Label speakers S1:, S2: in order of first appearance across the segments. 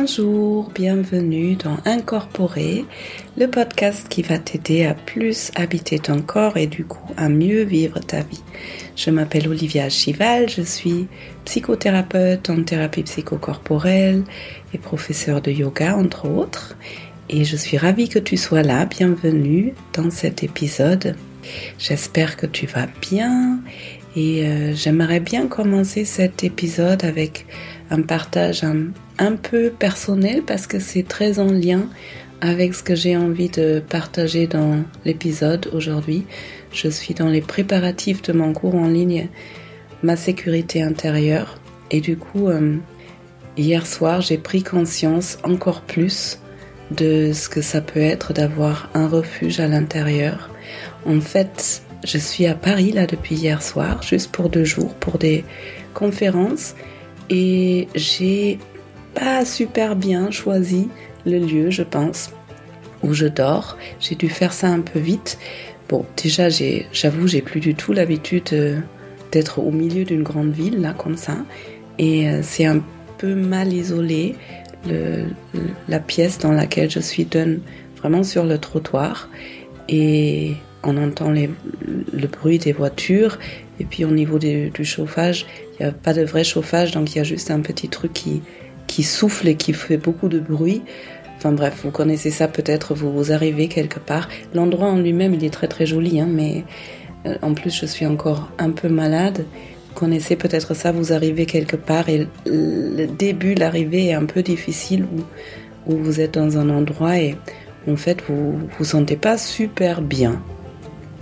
S1: Bonjour, bienvenue dans Incorporer, le podcast qui va t'aider à plus habiter ton corps et du coup à mieux vivre ta vie. Je m'appelle Olivia Chival, je suis psychothérapeute en thérapie psychocorporelle et professeur de yoga entre autres. Et je suis ravie que tu sois là, bienvenue dans cet épisode. J'espère que tu vas bien et euh, j'aimerais bien commencer cet épisode avec un partage un, un peu personnel parce que c'est très en lien avec ce que j'ai envie de partager dans l'épisode aujourd'hui. Je suis dans les préparatifs de mon cours en ligne Ma sécurité intérieure et du coup euh, hier soir j'ai pris conscience encore plus de ce que ça peut être d'avoir un refuge à l'intérieur. En fait, je suis à Paris là depuis hier soir, juste pour deux jours, pour des conférences et j'ai pas super bien choisi le lieu, je pense, où je dors. J'ai dû faire ça un peu vite. Bon, déjà, j'avoue, j'ai plus du tout l'habitude euh, d'être au milieu d'une grande ville, là, comme ça. Et euh, c'est un peu mal isolé. La pièce dans laquelle je suis donne vraiment sur le trottoir. Et on entend le bruit des voitures. Et puis au niveau du chauffage, il n'y a pas de vrai chauffage, donc il y a juste un petit truc qui, qui souffle et qui fait beaucoup de bruit. Enfin bref, vous connaissez ça peut-être, vous, arrivez quelque part. L'endroit en lui-même, il est très très joli, hein, mais euh, en plus je suis encore un peu malade. Vous connaissez peut-être ça, vous arrivez quelque part et le début, l'arrivée est un peu difficile où, où vous êtes dans un endroit et en fait vous vous sentez pas super bien.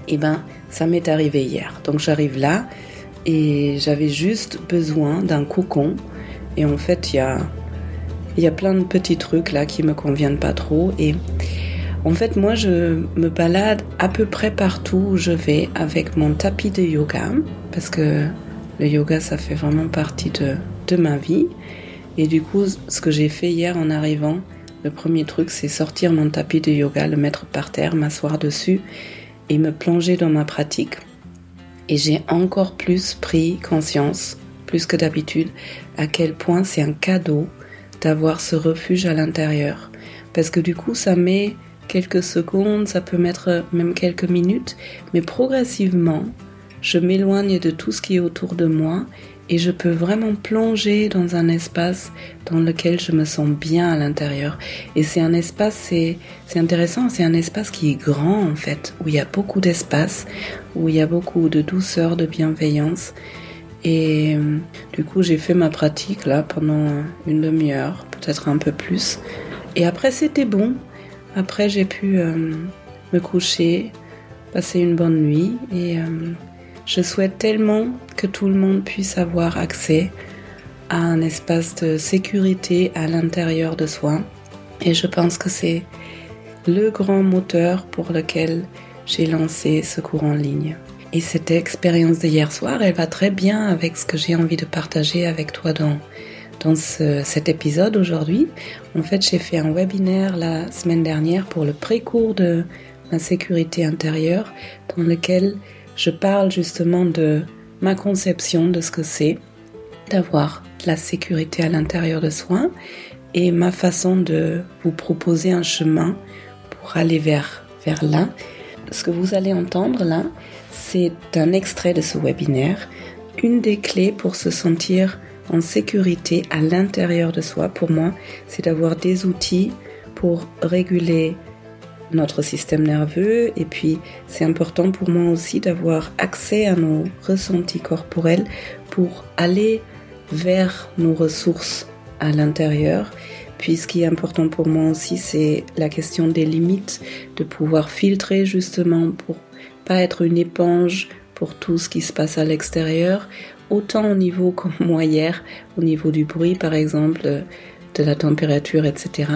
S1: Eh ben ça m'est arrivé hier. Donc j'arrive là et j'avais juste besoin d'un cocon et en fait, il y a, y a plein de petits trucs là qui me conviennent pas trop. Et en fait, moi, je me balade à peu près partout où je vais avec mon tapis de yoga. Parce que le yoga, ça fait vraiment partie de, de ma vie. Et du coup, ce que j'ai fait hier en arrivant, le premier truc, c'est sortir mon tapis de yoga, le mettre par terre, m'asseoir dessus et me plonger dans ma pratique. Et j'ai encore plus pris conscience plus que d'habitude à quel point c'est un cadeau d'avoir ce refuge à l'intérieur. Parce que du coup, ça met quelques secondes, ça peut mettre même quelques minutes, mais progressivement, je m'éloigne de tout ce qui est autour de moi et je peux vraiment plonger dans un espace dans lequel je me sens bien à l'intérieur. Et c'est un espace, c'est, intéressant, c'est un espace qui est grand en fait, où il y a beaucoup d'espace, où il y a beaucoup de douceur, de bienveillance. Et euh, du coup, j'ai fait ma pratique là pendant une demi-heure, peut-être un peu plus. Et après, c'était bon. Après, j'ai pu euh, me coucher, passer une bonne nuit. Et euh, je souhaite tellement que tout le monde puisse avoir accès à un espace de sécurité à l'intérieur de soi. Et je pense que c'est le grand moteur pour lequel j'ai lancé ce cours en ligne. Et cette expérience d'hier soir, elle va très bien avec ce que j'ai envie de partager avec toi dans, dans cet épisode aujourd'hui. En fait, j'ai fait un webinaire la semaine dernière pour le pré-cours de ma sécurité intérieure, dans lequel je parle justement de ma conception de ce que c'est d'avoir la sécurité à l'intérieur de soi et ma façon de vous proposer un chemin pour aller vers, vers là. Ce que vous allez entendre là, c'est un extrait de ce webinaire. Une des clés pour se sentir en sécurité à l'intérieur de soi, pour moi, c'est d'avoir des outils pour réguler notre système nerveux et puis c'est important pour moi aussi d'avoir accès à nos ressentis corporels pour aller vers nos ressources à l'intérieur. Puis ce qui est important pour moi aussi, c'est la question des limites, de pouvoir filtrer justement pour pas être une éponge pour tout ce qui se passe à l'extérieur, autant au niveau comme moi hier, au niveau du bruit par exemple, de la température, etc.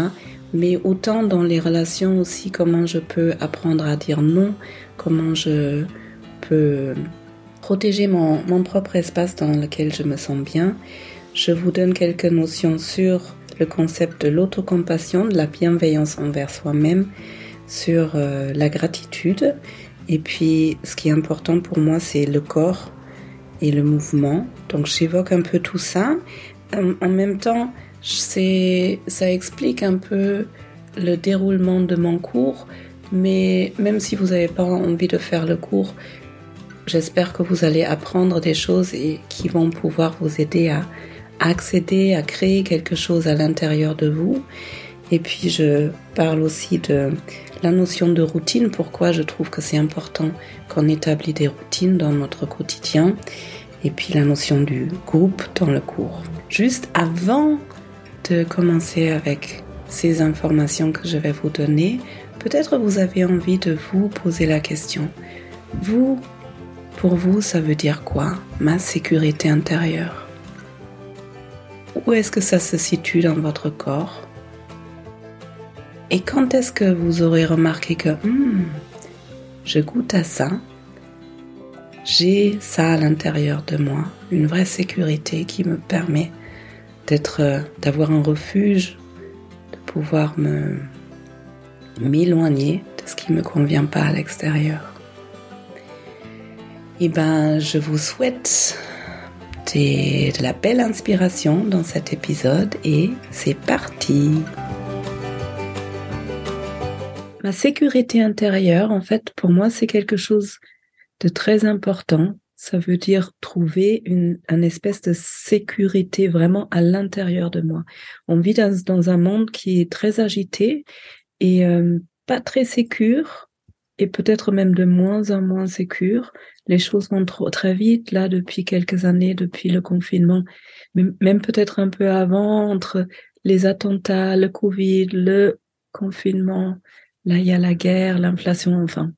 S1: Mais autant dans les relations aussi, comment je peux apprendre à dire non, comment je peux protéger mon, mon propre espace dans lequel je me sens bien. Je vous donne quelques notions sur le concept de l'autocompassion, de la bienveillance envers soi-même, sur euh, la gratitude et puis, ce qui est important pour moi, c'est le corps et le mouvement. Donc, j'évoque un peu tout ça. En même temps, ça explique un peu le déroulement de mon cours, mais même si vous n'avez pas envie de faire le cours, j'espère que vous allez apprendre des choses et qui vont pouvoir vous aider à accéder à créer quelque chose à l'intérieur de vous. Et puis je parle aussi de la notion de routine, pourquoi je trouve que c'est important qu'on établit des routines dans notre quotidien, et puis la notion du groupe dans le cours. Juste avant de commencer avec ces informations que je vais vous donner, peut-être vous avez envie de vous poser la question. Vous, pour vous, ça veut dire quoi Ma sécurité intérieure? Où est-ce que ça se situe dans votre corps? Et quand est-ce que vous aurez remarqué que hmm, je goûte à ça? J'ai ça à l'intérieur de moi, une vraie sécurité qui me permet euh, d'avoir un refuge, de pouvoir m'éloigner de ce qui ne me convient pas à l'extérieur. Et eh ben, je vous souhaite de la belle inspiration dans cet épisode et c'est parti. Ma sécurité intérieure, en fait, pour moi, c'est quelque chose de très important. Ça veut dire trouver une, espèce de sécurité vraiment à l'intérieur de moi. On vit dans, un monde qui est très agité et euh, pas très sécure et peut-être même de moins en moins sécure. Les choses vont trop, très vite là depuis quelques années, depuis le confinement, même peut-être un peu avant entre les attentats, le Covid, le confinement, Là, il y a la guerre, l'inflation, enfin,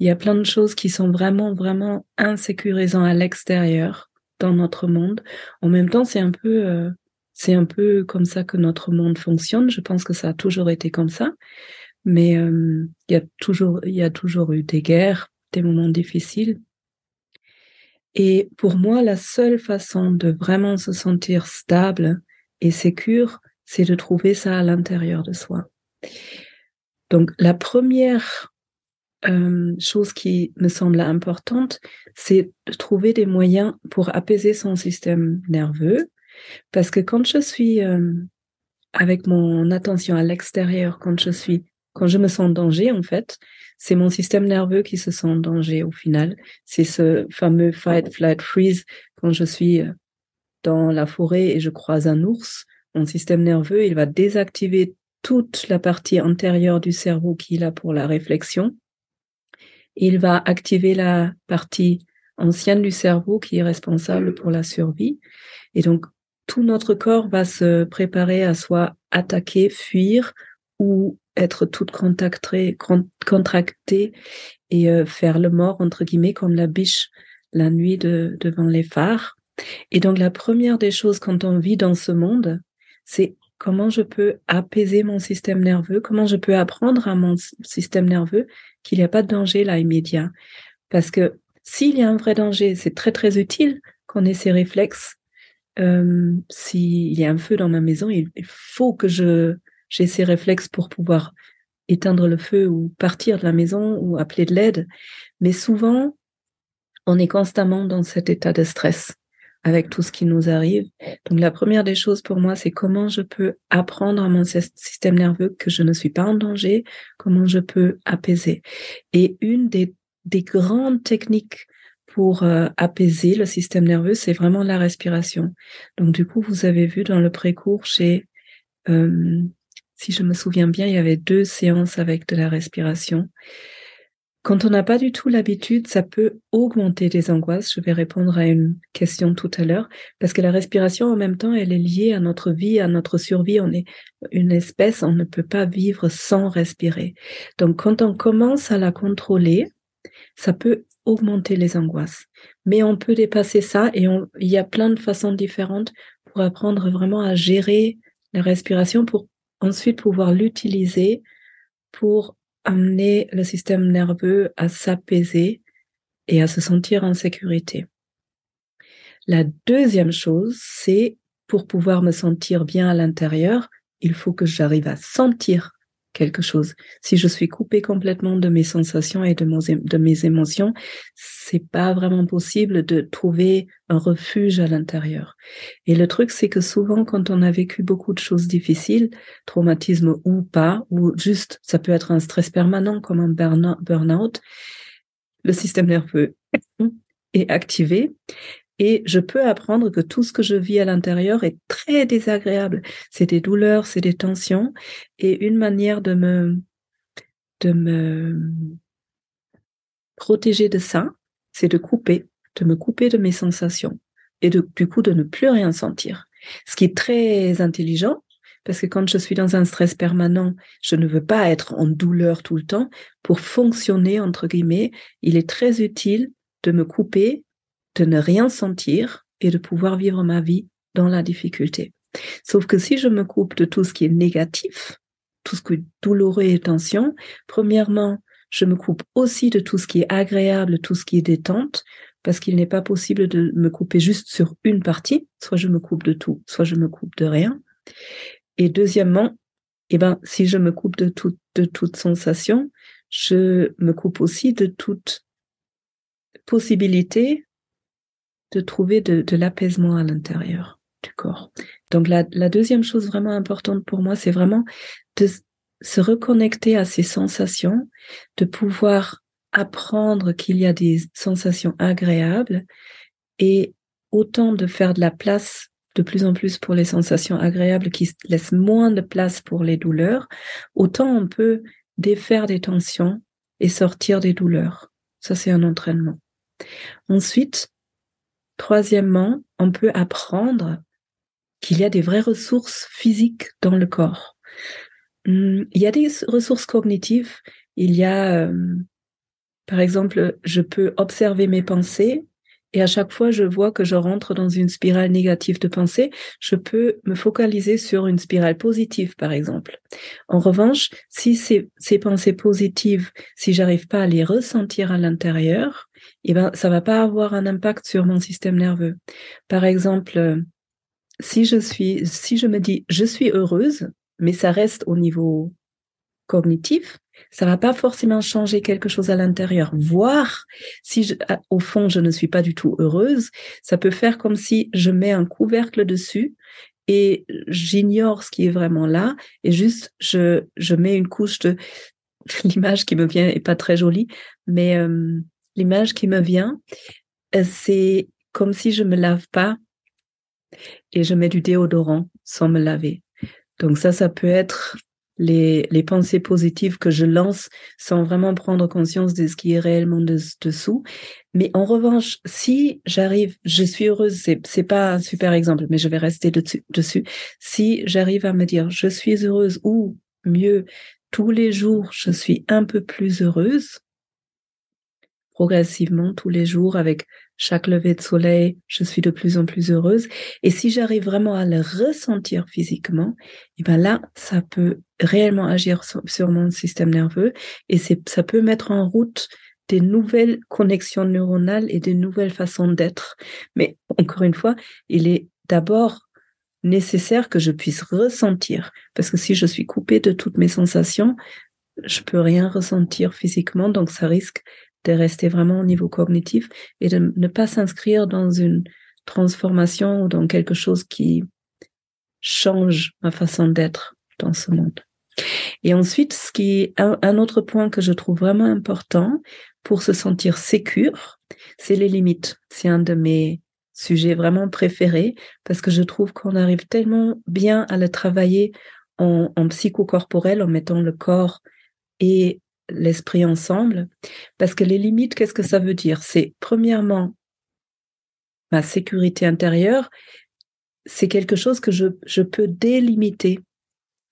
S1: il y a plein de choses qui sont vraiment, vraiment insécurisants à l'extérieur dans notre monde. En même temps, c'est un peu, euh, c'est un peu comme ça que notre monde fonctionne. Je pense que ça a toujours été comme ça, mais euh, il y a toujours, il y a toujours eu des guerres, des moments difficiles. Et pour moi, la seule façon de vraiment se sentir stable et sécure, c'est de trouver ça à l'intérieur de soi. Donc la première euh, chose qui me semble importante, c'est de trouver des moyens pour apaiser son système nerveux, parce que quand je suis euh, avec mon attention à l'extérieur, quand je suis, quand je me sens en danger, en fait, c'est mon système nerveux qui se sent en danger au final. C'est ce fameux fight, flight, freeze quand je suis euh, dans la forêt et je croise un ours. Mon système nerveux, il va désactiver toute la partie antérieure du cerveau qu'il a pour la réflexion. Il va activer la partie ancienne du cerveau qui est responsable pour la survie. Et donc, tout notre corps va se préparer à soit attaquer, fuir ou être toute contractée, contracté et euh, faire le mort, entre guillemets, comme la biche la nuit devant les phares. Et donc, la première des choses quand on vit dans ce monde, c'est comment je peux apaiser mon système nerveux, comment je peux apprendre à mon système nerveux qu'il n'y a pas de danger là immédiat. Parce que s'il y a un vrai danger, c'est très très utile qu'on ait ces réflexes. S'il y a un feu dans ma maison, il, faut que je j'ai ces réflexes pour pouvoir éteindre le feu ou partir de la maison ou appeler de l'aide. Mais souvent, on est constamment dans cet état de stress avec tout ce qui nous arrive. Donc la première des choses pour moi, c'est comment je peux apprendre à mon système nerveux que je ne suis pas en danger, comment je peux apaiser. Et une des, des grandes techniques pour euh, apaiser le système nerveux, c'est vraiment la respiration. Donc du coup, vous avez vu dans le précours chez, euh, si je me souviens bien, il y avait deux séances avec de la respiration. Quand on n'a pas du tout l'habitude, ça peut augmenter les angoisses. Je vais répondre à une question tout à l'heure, parce que la respiration, en même temps, elle est liée à notre vie, à notre survie. On est une espèce, on ne peut pas vivre sans respirer. Donc, quand on commence à la contrôler, ça peut augmenter les angoisses. Mais on peut dépasser ça et il y a plein de façons différentes pour apprendre vraiment à gérer la respiration pour ensuite pouvoir l'utiliser pour amener le système nerveux à s'apaiser et à se sentir en sécurité. La deuxième chose, c'est pour pouvoir me sentir bien à l'intérieur, il faut que j'arrive à sentir quelque chose. Si je suis coupée complètement de mes sensations et de, mes émotions, c'est pas vraiment possible de trouver un refuge à l'intérieur. Et le truc, c'est que souvent, quand on a vécu beaucoup de choses difficiles, traumatisme ou pas, ou juste, ça peut être un stress permanent comme un burn-out, le système nerveux est activé et je peux apprendre que tout ce que je vis à l'intérieur est très désagréable. C'est des douleurs, c'est des tensions. Et une manière de me, de me protéger de ça, c'est de couper, de me couper de mes sensations et de, du coup de ne plus rien sentir. Ce qui est très intelligent, parce que quand je suis dans un stress permanent, je ne veux pas être en douleur tout le temps. Pour fonctionner, entre guillemets, il est très utile de me couper de ne rien sentir et de pouvoir vivre ma vie dans la difficulté. Sauf que si je me coupe de tout ce qui est négatif, tout ce qui est douloureux et tension, premièrement, je me coupe aussi de tout ce qui est agréable, tout ce qui est détente, parce qu'il n'est pas possible de me couper juste sur une partie. Soit je me coupe de tout, soit je me coupe de rien. Et deuxièmement, eh ben, si je me coupe de de toute sensation, je me coupe aussi de toute possibilité de trouver de, l'apaisement à l'intérieur du corps. Donc la, deuxième chose vraiment importante pour moi, c'est vraiment de se reconnecter à ces sensations, de pouvoir apprendre qu'il y a des sensations agréables et autant de faire de la place de plus en plus pour les sensations agréables qui laissent moins de place pour les douleurs, autant on peut défaire des tensions et sortir des douleurs. Ça, c'est un entraînement. Ensuite, Troisièmement, on peut apprendre qu'il y a des vraies ressources physiques dans le corps. Hum, il y a des ressources cognitives. Il y a, euh, par exemple, je peux observer mes pensées et à chaque fois je vois que je rentre dans une spirale négative de pensée, je peux me focaliser sur une spirale positive, par exemple. En revanche, si ces, ces pensées positives, si j'arrive pas à les ressentir à l'intérieur, eh ben, ça va pas avoir un impact sur mon système nerveux. Par exemple, euh, si je suis, si je me dis je suis heureuse, mais ça reste au niveau cognitif, ça va pas forcément changer quelque chose à l'intérieur. Voir si au fond je ne suis pas du tout heureuse, ça peut faire comme si je mets un couvercle dessus et j'ignore ce qui est vraiment là et juste je je mets une couche de l'image qui me vient est pas très jolie, mais euh, l'image qui me vient, euh, c'est comme si je me lave pas et je mets du déodorant sans me laver. Donc ça, ça peut être les, les pensées positives que je lance sans vraiment prendre conscience de ce qui est réellement dessous. Mais en revanche, si j'arrive, je suis heureuse, c'est, c'est pas un super exemple, mais je vais rester dessus, dessus. Si j'arrive à me dire, je suis heureuse ou mieux, tous les jours, je suis un peu plus heureuse, progressivement tous les jours avec chaque lever de soleil, je suis de plus en plus heureuse. Et si j'arrive vraiment à le ressentir physiquement, et eh ben là, ça peut réellement agir sur, mon système nerveux et ça peut mettre en route des nouvelles connexions neuronales et des nouvelles façons d'être. Mais encore une fois, il est d'abord nécessaire que je puisse ressentir parce que si je suis coupée de toutes mes sensations, je peux rien ressentir physiquement, donc ça risque de rester vraiment au niveau cognitif et de ne pas s'inscrire dans une transformation ou dans quelque chose qui change ma façon d'être dans ce monde. Et ensuite, ce qui est un, autre point que je trouve vraiment important pour se sentir sécure, c'est les limites. C'est un de mes sujets vraiment préférés parce que je trouve qu'on arrive tellement bien à le travailler en, en psychocorporel en mettant le corps et l'esprit ensemble. Parce que les limites, qu'est-ce que ça veut dire? C'est premièrement ma sécurité intérieure, c'est quelque chose que je, je peux délimiter.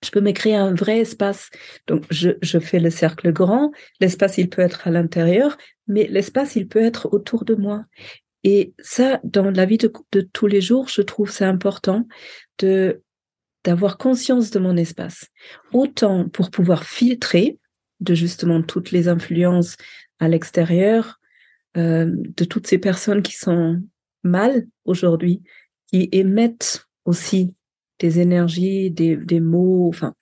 S1: Je peux me créer un vrai espace. Donc, je, je fais le cercle grand. L'espace, il peut être à l'intérieur, mais l'espace, il peut être autour de moi. Et ça, dans la vie de, de tous les jours, je trouve c'est important de d'avoir conscience de mon espace. Autant pour pouvoir filtrer, de justement toutes les influences à l'extérieur, euh, de toutes ces personnes qui sont mal aujourd'hui, qui émettent aussi des énergies, des, des mots, enfin,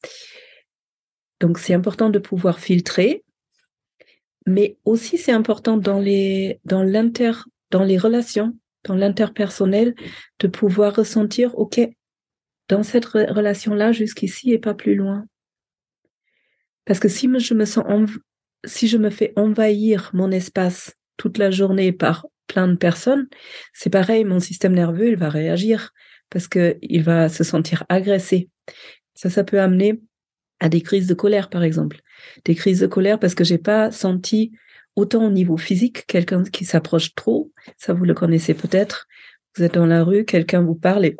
S2: Donc c'est important de pouvoir filtrer, mais aussi c'est important dans les dans l'inter dans les relations, dans l'interpersonnel, de pouvoir ressentir ok dans cette relation là jusqu'ici et pas plus loin. Parce que si je me sens si je me fais envahir mon espace toute la journée par plein de personnes, c'est pareil, mon système nerveux, il va réagir parce que il va se sentir agressé. Ça, ça peut amener à des crises de colère, par exemple. Des crises de colère parce que j'ai pas senti autant au niveau physique quelqu'un qui s'approche trop. Ça, vous le connaissez peut-être. Vous êtes dans la rue, quelqu'un vous parle et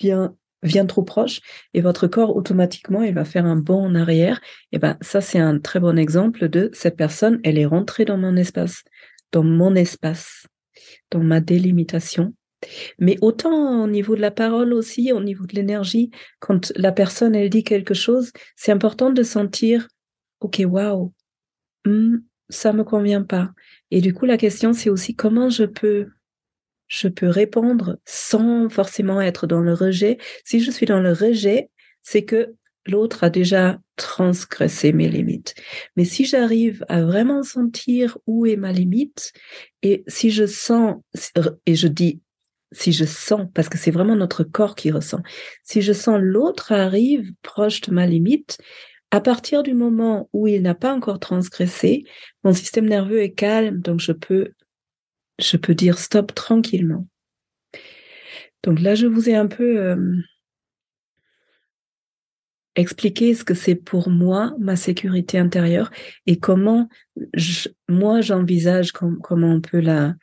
S2: vient vient trop proche et votre corps automatiquement il va faire un bond en arrière. Et ben ça c'est un très bon exemple de cette personne elle est rentrée dans mon espace dans mon espace dans ma délimitation. Mais autant au niveau de la parole aussi au niveau de l'énergie quand la personne elle dit quelque chose c'est important de sentir ok waouh hmm, ça me convient pas. Et du coup la question c'est aussi comment je peux je peux répondre sans forcément être dans le rejet. Si je suis dans le rejet, c'est que l'autre a déjà transgressé mes limites. Mais si j'arrive à vraiment sentir où est ma limite, et si je sens, et je dis si je sens, parce que c'est vraiment notre corps qui ressent, si je sens l'autre arrive proche de ma limite, à partir du moment où il n'a pas encore transgressé, mon système nerveux est calme, donc je peux je peux dire stop tranquillement. Donc là, je vous ai un peu euh, expliqué ce que c'est pour moi ma sécurité intérieure et comment moi j'envisage comment on peut la,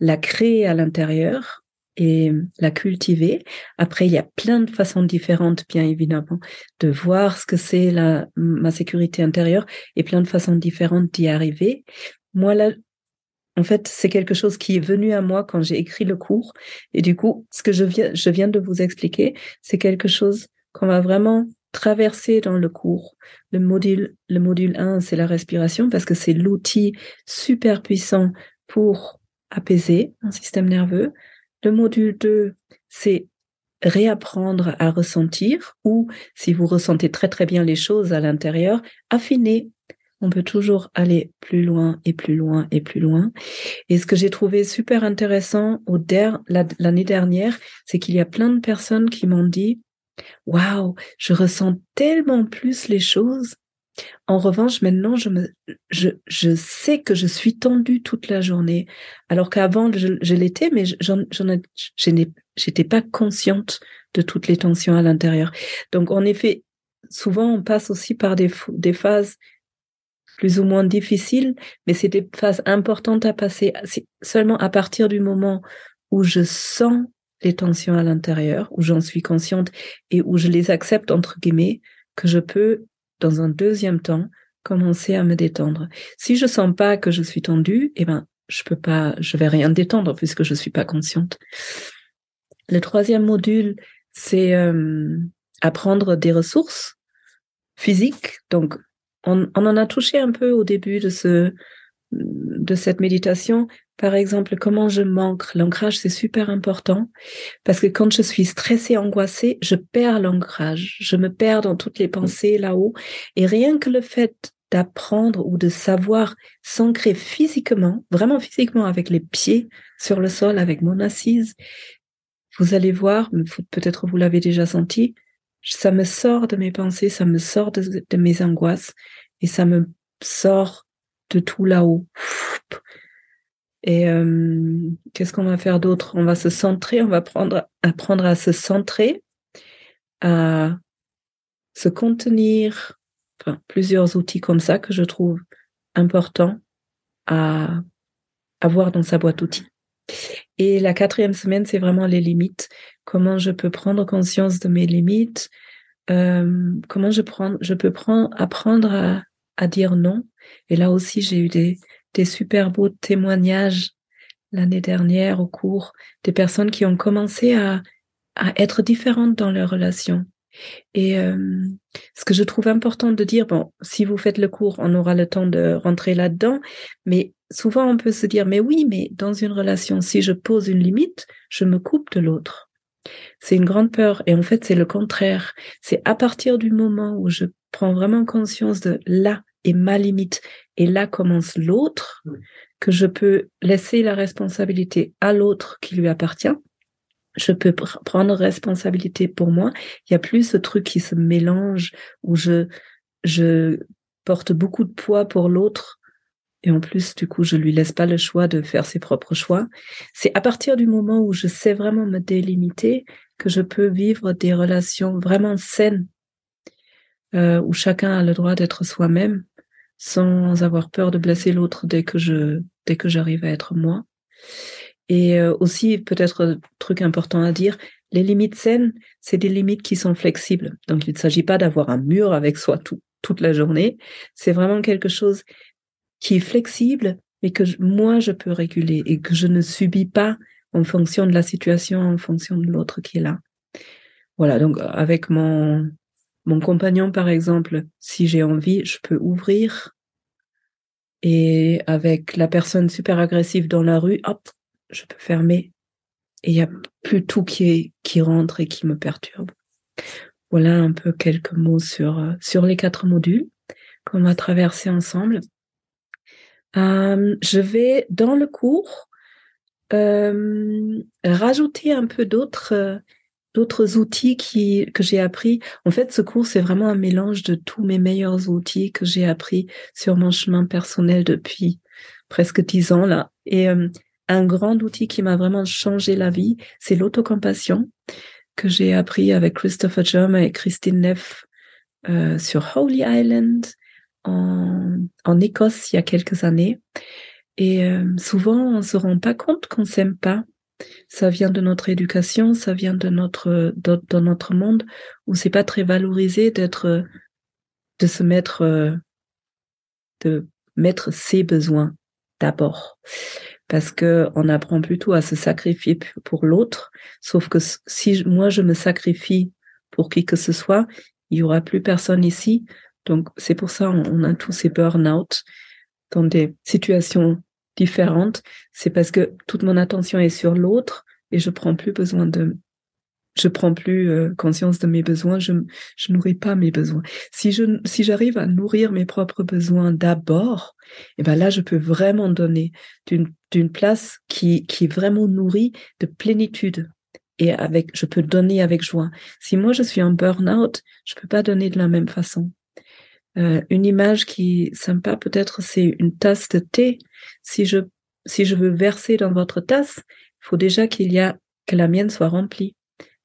S2: la créer à l'intérieur et la cultiver. Après, il y a plein de façons différentes, bien évidemment, de voir ce que c'est ma sécurité intérieure et plein de façons différentes d'y arriver. Moi, là, en fait, c'est quelque chose qui est venu à moi quand j'ai écrit le cours. Et du coup, ce que je viens, je viens de vous expliquer, c'est quelque chose qu'on va vraiment traverser dans le cours. Le module, le module 1, c'est la respiration parce que c'est l'outil super puissant pour apaiser un système nerveux. Le module 2, c'est réapprendre à ressentir ou si vous ressentez très très bien les choses à l'intérieur, affiner on peut toujours aller plus loin et plus loin et plus loin. Et ce que j'ai trouvé super intéressant au l'année dernière, c'est qu'il y a plein de personnes qui m'ont dit, waouh, je ressens tellement plus les choses. En revanche, maintenant, je me, je, je sais que je suis tendue toute la journée, alors qu'avant, je, l'étais, mais j'étais pas consciente de toutes les tensions à l'intérieur. Donc, en effet, souvent, on passe aussi par des, des phases plus ou moins difficile, mais c'est des phases importantes à passer seulement à partir du moment où je sens les tensions à l'intérieur, où j'en suis consciente et où je les accepte, entre guillemets, que je peux, dans un deuxième temps, commencer à me détendre. Si je sens pas que je suis tendue, eh ben, je peux pas, je vais rien détendre puisque je suis pas consciente. Le troisième module, c'est euh, apprendre des ressources physiques, donc on, en a touché un peu au début de ce de cette méditation. Par exemple, comment je manque. L'ancrage, c'est super important parce que quand je suis stressée, angoissée, je perds l'ancrage. Je me perds dans toutes les pensées là-haut. Et rien que le fait d'apprendre ou de savoir s'ancrer physiquement, vraiment physiquement avec les pieds sur le sol, avec mon assise, vous allez voir, peut-être vous l'avez déjà senti, ça me sort de mes pensées, ça me sort de, mes angoisses et ça me sort de tout là-haut. Et euh, qu'est-ce qu'on va faire d'autre? On va se centrer, on va prendre, apprendre à se centrer, à se contenir, enfin, plusieurs outils comme ça que je trouve importants à avoir dans sa boîte outils. Et la quatrième semaine, c'est vraiment les limites. Comment je peux prendre conscience de mes limites. Euh, comment je, prends, je peux prendre, apprendre à, dire non. Et là aussi, j'ai eu des, des super beaux témoignages l'année dernière au cours des personnes qui ont commencé à, à être différentes dans leurs relations. Et euh, ce que je trouve important de dire, bon, si vous faites le cours, on aura le temps de rentrer là-dedans, mais souvent on peut se dire, mais oui, mais dans une relation, si je pose une limite, je me coupe de l'autre. C'est une grande peur et en fait c'est le contraire. C'est à partir du moment où je prends vraiment conscience de là est ma limite et là commence l'autre, que je peux laisser la responsabilité à l'autre qui lui appartient. Je peux prendre responsabilité pour moi. Il y a plus ce truc qui se mélange où je, je porte beaucoup de poids pour l'autre et en plus, du coup, je lui laisse pas le choix de faire ses propres choix. C'est à partir du moment où je sais vraiment me délimiter que je peux vivre des relations vraiment saines, euh, où chacun a le droit d'être soi-même, sans avoir peur de blesser l'autre dès que je dès que j'arrive à être moi. Et euh, aussi, peut-être truc important à dire, les limites saines, c'est des limites qui sont flexibles. Donc, il ne s'agit pas d'avoir un mur avec soi tout, toute la journée. C'est vraiment quelque chose qui est flexible, mais que moi, je peux réguler et que je ne subis pas en fonction de la situation, en fonction de l'autre qui est là. Voilà, donc avec mon, mon compagnon, par exemple, si j'ai envie, je peux ouvrir. Et avec la personne super agressive dans la rue, hop, je peux fermer. Et il n'y a plus tout qui, est, qui rentre et qui me perturbe. Voilà un peu quelques mots sur, sur les quatre modules qu'on va traverser ensemble. Euh, je vais dans le cours euh, rajouter un peu d'autres euh, d'autres outils qui que j'ai appris. En fait, ce cours c'est vraiment un mélange de tous mes meilleurs outils que j'ai appris sur mon chemin personnel depuis presque dix ans là. Et un grand outil qui m'a vraiment changé la vie, c'est l'autocompassion que j'ai appris avec Christopher Germer et Christine Neff sur Holy Island en, Écosse il y a quelques années. Et euh, souvent, on se rend pas compte qu'on s'aime pas. Ça vient de notre éducation, ça vient de notre dans notre monde où c'est pas très valorisé d'être, de se mettre, euh, de mettre ses besoins d'abord, parce que on apprend plutôt à se sacrifier pour l'autre. Sauf que si moi je me sacrifie pour qui que ce soit, il y aura plus personne ici. Donc, c'est pour ça on a tous ces burn-out dans des situations différentes. C'est parce que toute mon attention est sur l'autre et je prends plus besoin de, je prends plus euh, conscience de mes besoins. Je, je nourris pas mes besoins. Si je, si j'arrive à nourrir mes propres besoins d'abord, et eh ben là, je peux vraiment donner d'une, d'une place qui, qui est vraiment nourrie de plénitude. Et avec, je peux donner avec joie. Si moi je suis en burn-out, je peux pas donner de la même façon. Euh, une image qui est sympa, peut-être, c'est une tasse de thé. Si je, si je veux verser dans votre tasse, il faut déjà qu'il y a, que la mienne soit remplie.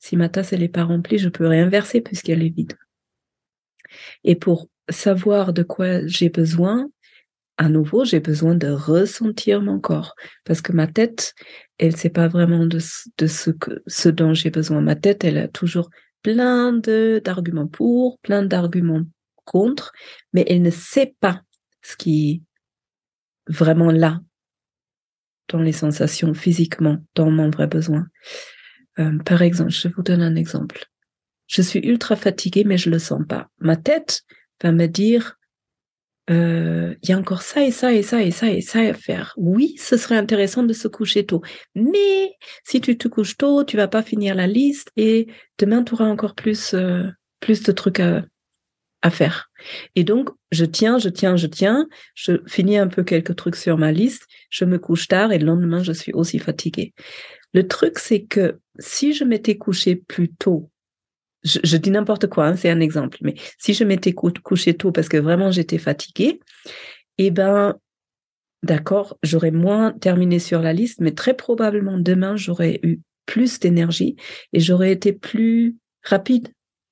S2: Si ma tasse, elle n'est pas remplie, je peux rien verser puisqu'elle est vide. Et pour savoir de quoi j'ai besoin, à nouveau, j'ai besoin de ressentir mon corps parce que ma tête, elle sait pas vraiment de, ce dont j'ai besoin. Ma tête, elle a toujours plein d'arguments pour, plein d'arguments contre, mais elle ne sait pas ce qui est vraiment là dans les sensations physiquement, dans mon vrai besoin. Euh, par exemple, je vous donne un exemple. Je suis ultra fatiguée, mais je le sens pas. Ma tête va me dire, euh, il y a encore ça et ça et ça et ça et ça à faire. Oui, ce serait intéressant de se coucher tôt. Mais si tu te couches tôt, tu vas pas finir la liste et demain tu auras encore plus, euh, plus de trucs à, à faire. Et donc, je tiens, je tiens, je tiens, je finis un peu quelques trucs sur ma liste, je me couche tard et le lendemain, je suis aussi fatiguée. Le truc, c'est que si je m'étais couché plus tôt, je, dis n'importe quoi, hein, c'est un exemple, mais si je m'étais couché tôt parce que vraiment j'étais fatiguée, eh ben, d'accord, j'aurais moins terminé sur la liste, mais très probablement demain, j'aurais eu plus d'énergie et j'aurais été plus rapide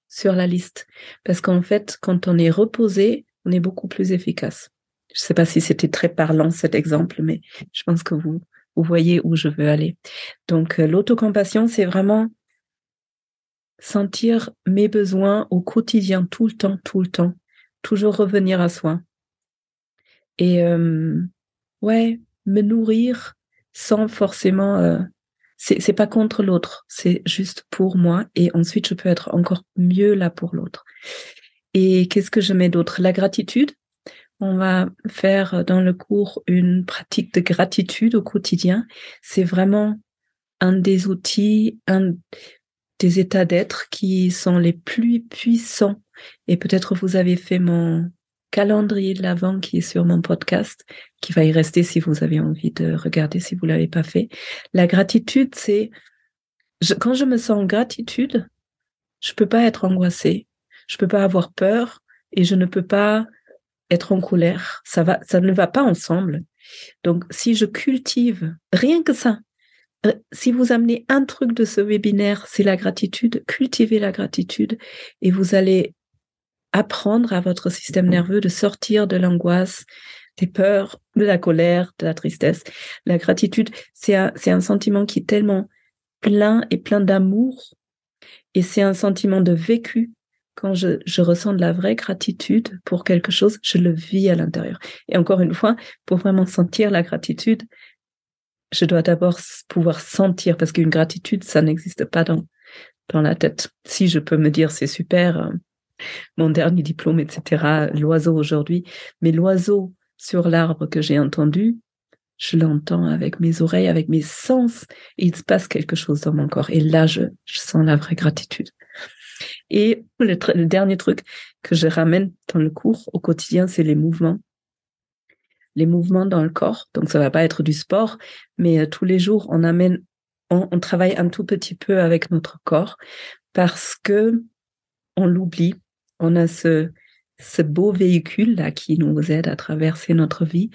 S2: sur la liste. Parce qu'en fait, quand on est reposé, on est beaucoup plus efficace. Je ne sais pas si c'était très parlant cet exemple, mais je pense que vous, vous voyez où je veux aller. Donc, euh, l'autocompassion, c'est vraiment sentir mes besoins au quotidien, tout le temps, tout le temps. Toujours revenir à soi. Et euh, ouais, me nourrir sans forcément euh, c'est pas contre l'autre, c'est juste pour moi et ensuite je peux être encore mieux là pour l'autre. Et qu'est-ce que je mets d'autre? La gratitude. On va faire dans le cours une pratique de gratitude au quotidien. C'est vraiment un des outils, un des états d'être qui sont les plus puissants et peut-être vous avez fait mon calendrier de l'avant qui est sur mon podcast, qui va y rester si vous avez envie de regarder si vous l'avez pas fait. La gratitude, c'est quand je me sens en gratitude, je peux pas être angoissée, je peux pas avoir peur et je ne peux pas être en colère. Ça va, ça ne va pas ensemble. Donc, si je cultive rien que ça, euh, si vous amenez un truc de ce webinaire, c'est la gratitude, cultivez la gratitude et vous allez apprendre à votre système nerveux de sortir de l'angoisse, des peurs, de la colère, de la tristesse. La gratitude, c'est un, c'est un sentiment qui est tellement plein et plein d'amour et c'est un sentiment de vécu. Quand je, je ressens de la vraie gratitude pour quelque chose, je le vis à l'intérieur. Et encore une fois, pour vraiment sentir la gratitude, je dois d'abord pouvoir sentir, parce qu'une gratitude, ça n'existe pas dans, dans la tête. Si je peux me dire c'est super, euh, mon dernier diplôme, etc., l'oiseau aujourd'hui, mais l'oiseau sur l'arbre que j'ai entendu, je l'entends avec mes oreilles, avec mes sens, et il se passe quelque chose dans mon corps. Et là, je, je sens la vraie gratitude. Et le, dernier truc que je ramène dans le cours au quotidien, c'est les mouvements les mouvements dans le corps. Donc ça va pas être du sport, mais euh, tous les jours on amène, on, travaille un tout petit peu avec notre corps parce que on l'oublie. On a ce ce beau véhicule là qui nous aide à traverser notre vie.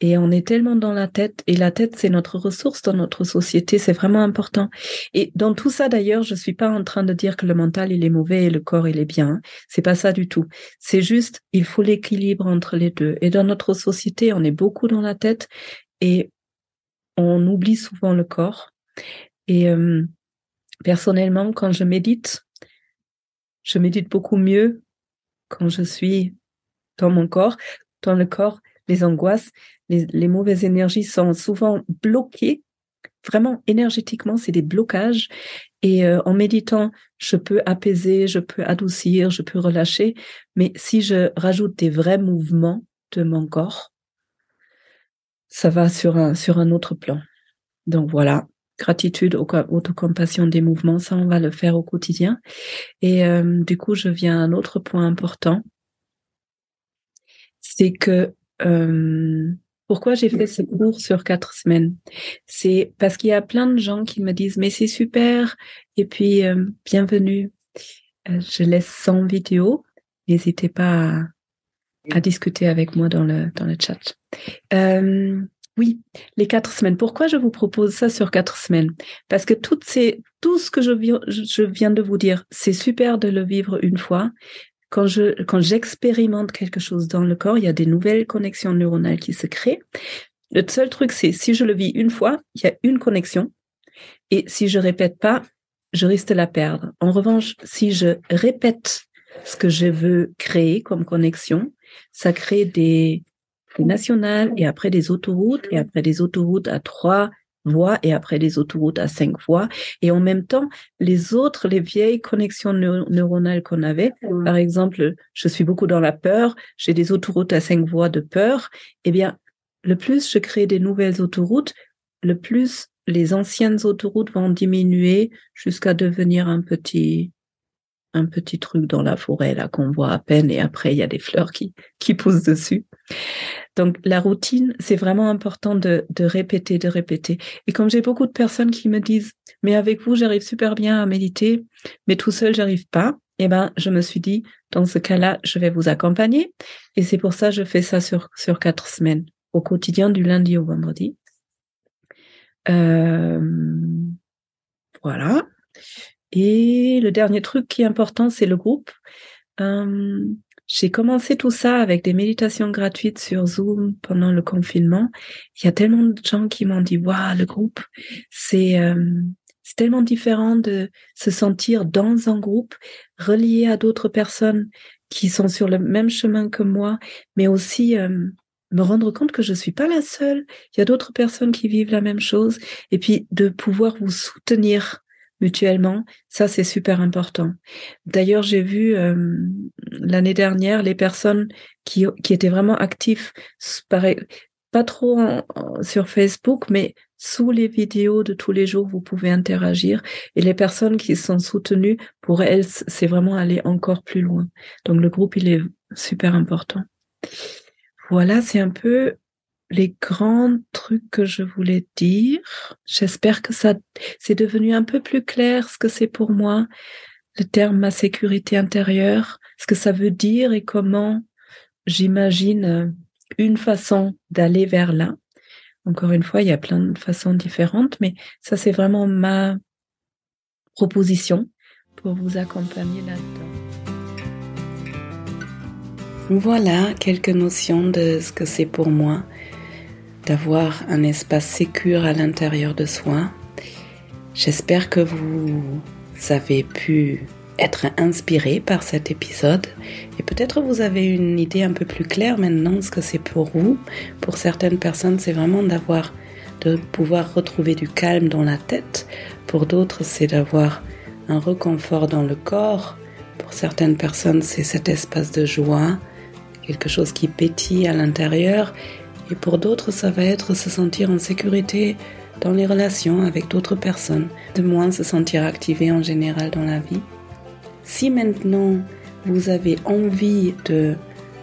S2: Et on est tellement dans la tête et la tête c'est notre ressource dans notre société c'est vraiment important. Et dans tout ça d'ailleurs je suis pas en train de dire que le mental il est mauvais et le corps il est bien c'est pas ça du tout. C'est juste il faut l'équilibre entre les deux. Et dans notre société on est beaucoup dans la tête et on oublie souvent le corps. Et euh, personnellement quand je médite je médite beaucoup mieux quand je suis dans mon corps, dans le corps, les angoisses, les, mauvaises énergies sont souvent bloquées. Vraiment, énergétiquement, c'est des blocages. Et euh, en méditant, je peux apaiser, je peux adoucir, je peux relâcher. Mais si je rajoute des vrais mouvements de mon corps, ça va sur un, sur un autre plan. Donc voilà, gratitude, autocompassion des mouvements, ça on va le faire au quotidien. Et euh, du coup, je viens à un autre point important, c'est que euh, pourquoi j'ai fait ce cours sur quatre semaines? C'est parce qu'il y a plein de gens qui me disent mais c'est super et puis euh, bienvenue. je laisse 100 vidéos. N'hésitez pas à, à, discuter avec moi dans le dans le chat. Oui, les quatre semaines. Pourquoi je vous propose ça sur quatre semaines? Parce que tout ce que je, je viens de vous dire, c'est super de le vivre une fois. Quand je, quand j'expérimente quelque chose dans le corps, il y a des nouvelles connexions neuronales qui se créent. Le seul truc, c'est si je le vis une fois, il y a une connexion. Et si je répète pas, je risque de la perdre. En revanche, si je répète ce que je veux créer comme connexion, ça crée des, nationales et après des autoroutes et après des autoroutes à trois voies et après des autoroutes à cinq voies. Et en même temps, les autres, les vieilles connexions neuronales qu'on avait, par exemple, je suis beaucoup dans la peur, j'ai des autoroutes à cinq voies de peur, eh bien, le plus je crée des nouvelles autoroutes, le plus les anciennes autoroutes vont diminuer jusqu'à devenir un petit un petit truc dans la forêt là qu'on voit à peine et après il y a des fleurs qui qui poussent dessus. Donc la routine, c'est vraiment important de, de répéter, de répéter. Et comme j'ai beaucoup de personnes qui me disent, mais avec vous, j'arrive super bien à méditer, mais tout seul, j'arrive pas. Eh ben, je me suis dit, dans ce cas-là, je vais vous accompagner. Et c'est pour ça que je fais ça sur, sur quatre semaines, au quotidien, du lundi au vendredi. Euh, voilà. Et le dernier truc qui est important, c'est le groupe. Euh, j'ai commencé tout ça avec des méditations gratuites sur Zoom pendant le confinement. Il y a tellement de gens qui m'ont dit waouh le groupe c'est euh, tellement différent de se sentir dans un groupe relié à d'autres personnes qui sont sur le même chemin que moi, mais aussi euh, me rendre compte que je suis pas la seule. Il y a d'autres personnes qui vivent la même chose et puis de pouvoir vous soutenir mutuellement, ça c'est super important. D'ailleurs, j'ai vu euh, l'année dernière les personnes qui, qui étaient vraiment actifs, pas trop sur Facebook, mais sous les vidéos de tous les jours, vous pouvez interagir. Et les personnes qui sont soutenues, pour elles, c'est vraiment aller encore plus loin. Donc le groupe, il est super important. Voilà, c'est un peu les grands trucs que je voulais dire. J'espère que ça, c'est devenu un peu plus clair ce que c'est pour moi, le terme ma sécurité intérieure, ce que ça veut dire et comment j'imagine euh, une façon d'aller vers là. Encore une fois, il y a plein de façons différentes, mais ça, c'est vraiment ma proposition pour vous accompagner là-dedans.
S1: Voilà quelques notions de ce que c'est pour moi d'avoir un espace sécur à l'intérieur de soi. J'espère que vous avez pu être inspiré par cet épisode et peut-être vous avez une idée un peu plus claire maintenant ce que c'est pour vous. Pour certaines personnes, c'est vraiment d'avoir de pouvoir retrouver du calme dans la tête. Pour d'autres, c'est d'avoir un reconfort dans le corps. Pour certaines personnes, c'est cet espace de joie, quelque chose qui pétille à l'intérieur. Et pour d'autres, ça va être se sentir en sécurité dans les relations avec d'autres personnes, de moins se sentir activé en général dans la vie. Si maintenant vous avez envie de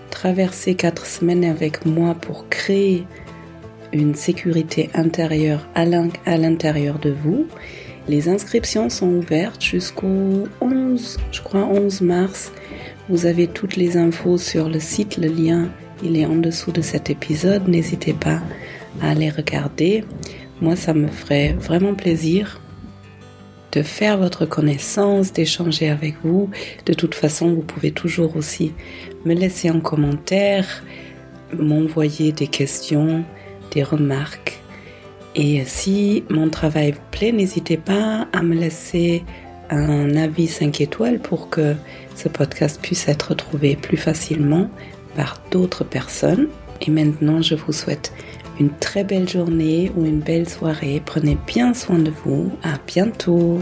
S1: traverser quatre semaines avec moi pour créer une sécurité intérieure à l'intérieur de vous, les inscriptions sont ouvertes jusqu'au 11, je crois 11 mars. Vous avez toutes les infos sur le site, le lien il est en dessous de cet épisode. N'hésitez pas à aller regarder. Moi, ça me ferait vraiment plaisir de faire votre connaissance, d'échanger avec vous. De toute façon, vous pouvez toujours aussi me laisser en commentaire, m'envoyer des questions, des remarques. Et si mon travail vous plaît, n'hésitez pas à me laisser un avis 5 étoiles pour que ce podcast puisse être trouvé plus facilement par d'autres personnes. Et maintenant, je vous souhaite une très belle journée ou une belle soirée. Prenez bien soin de vous. À bientôt.